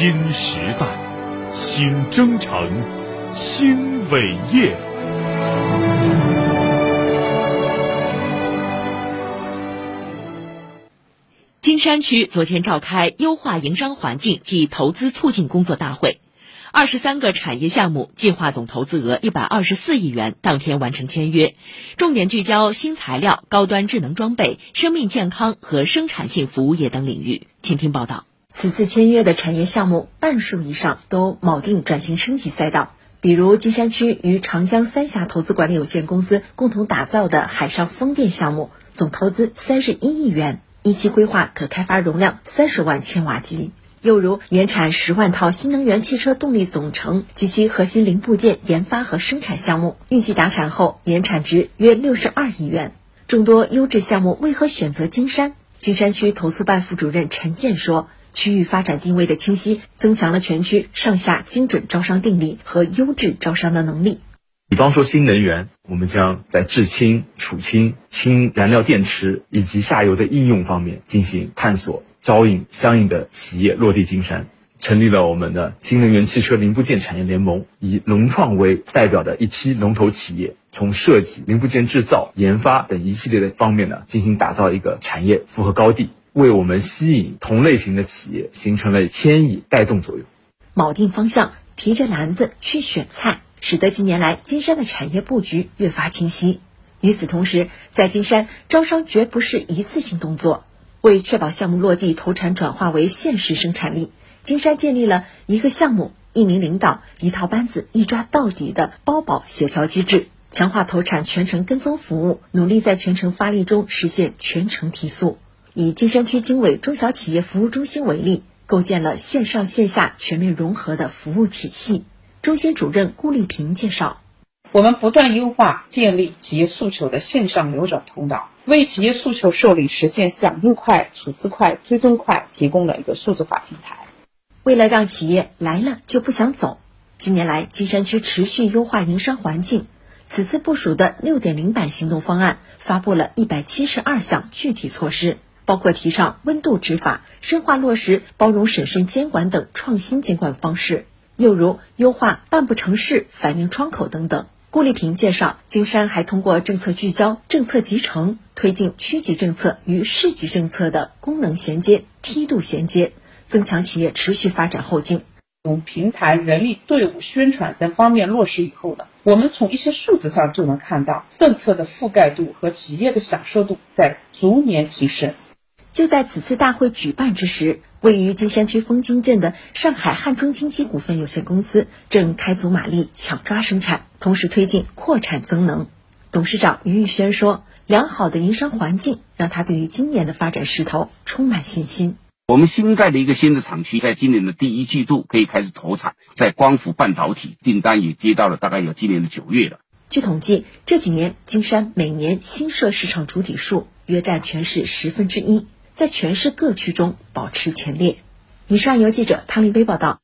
新时代，新征程，新伟业。金山区昨天召开优化营商环境及投资促进工作大会，二十三个产业项目计划总投资额一百二十四亿元，当天完成签约，重点聚焦新材料、高端智能装备、生命健康和生产性服务业等领域。请听报道。此次签约的产业项目半数以上都铆定转型升级赛道，比如金山区与长江三峡投资管理有限公司共同打造的海上风电项目，总投资三十一亿元。一期规划可开发容量三十万千瓦级，又如年产十万套新能源汽车动力总成及其核心零部件研发和生产项目，预计达产后年产值约六十二亿元。众多优质项目为何选择金山？金山区投诉办副主任陈建说：“区域发展定位的清晰，增强了全区上下精准招商定力和优质招商的能力。”比方说新能源，我们将在制氢、储氢、氢燃料电池以及下游的应用方面进行探索，招引相应的企业落地金山，成立了我们的新能源汽车零部件产业联盟，以融创为代表的一批龙头企业，从设计、零部件制造、研发等一系列的方面呢，进行打造一个产业复合高地，为我们吸引同类型的企业形成了牵引带动作用。铆定方向，提着篮子去选菜。使得近年来金山的产业布局越发清晰。与此同时，在金山招商绝不是一次性动作。为确保项目落地投产转化为现实生产力，金山建立了一个项目一名领导一套班子一抓到底的包保协调机制，强化投产全程跟踪服务，努力在全程发力中实现全程提速。以金山区经纬中小企业服务中心为例，构建了线上线下全面融合的服务体系。中心主任顾丽萍介绍，我们不断优化建立企业诉求的线上流转通道，为企业诉求受理实现响应快、处置快、追踪快提供了一个数字化平台。为了让企业来了就不想走，近年来金山区持续优化营商环境。此次部署的六点零版行动方案发布了一百七十二项具体措施，包括提倡温度执法、深化落实包容审慎监管等创新监管方式。又如优化办不成事反映窗口等等。顾丽萍介绍，金山还通过政策聚焦、政策集成，推进区级政策与市级政策的功能衔接、梯度衔接，增强企业持续发展后劲。从平台、人力、队伍、宣传等方面落实以后呢，我们从一些数字上就能看到政策的覆盖度和企业的享受度在逐年提升。就在此次大会举办之时，位于金山区枫泾镇的上海汉中金机股份有限公司正开足马力抢抓生产，同时推进扩产增能。董事长于玉轩说：“良好的营商环境让他对于今年的发展势头充满信心。我们新盖的一个新的厂区，在今年的第一季度可以开始投产，在光伏半导体订单也接到了，大概有今年的九月了。据统计，这几年金山每年新设市场主体数约占全市十分之一。”在全市各区中保持前列。以上由记者汤立威报道。